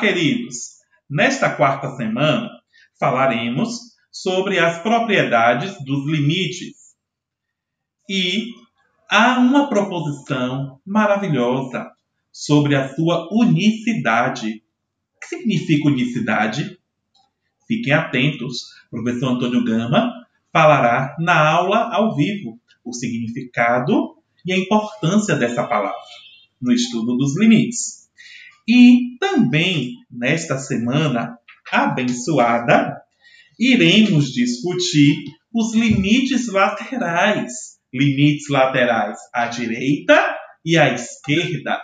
queridos! Nesta quarta semana, falaremos sobre as propriedades dos limites. E há uma proposição maravilhosa sobre a sua unicidade. O que significa unicidade? Fiquem atentos, o professor Antônio Gama falará na aula ao vivo o significado e a importância dessa palavra no estudo dos limites. E também nesta semana abençoada, iremos discutir os limites laterais. Limites laterais à direita e à esquerda.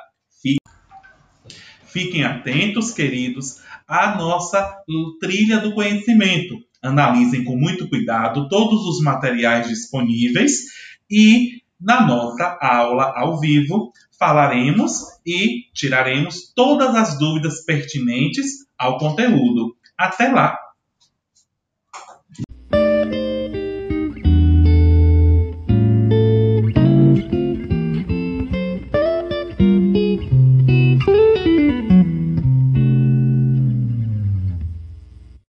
Fiquem atentos, queridos, à nossa trilha do conhecimento. Analisem com muito cuidado todos os materiais disponíveis e na nossa aula ao vivo falaremos e tiraremos todas as dúvidas pertinentes ao conteúdo. Até lá!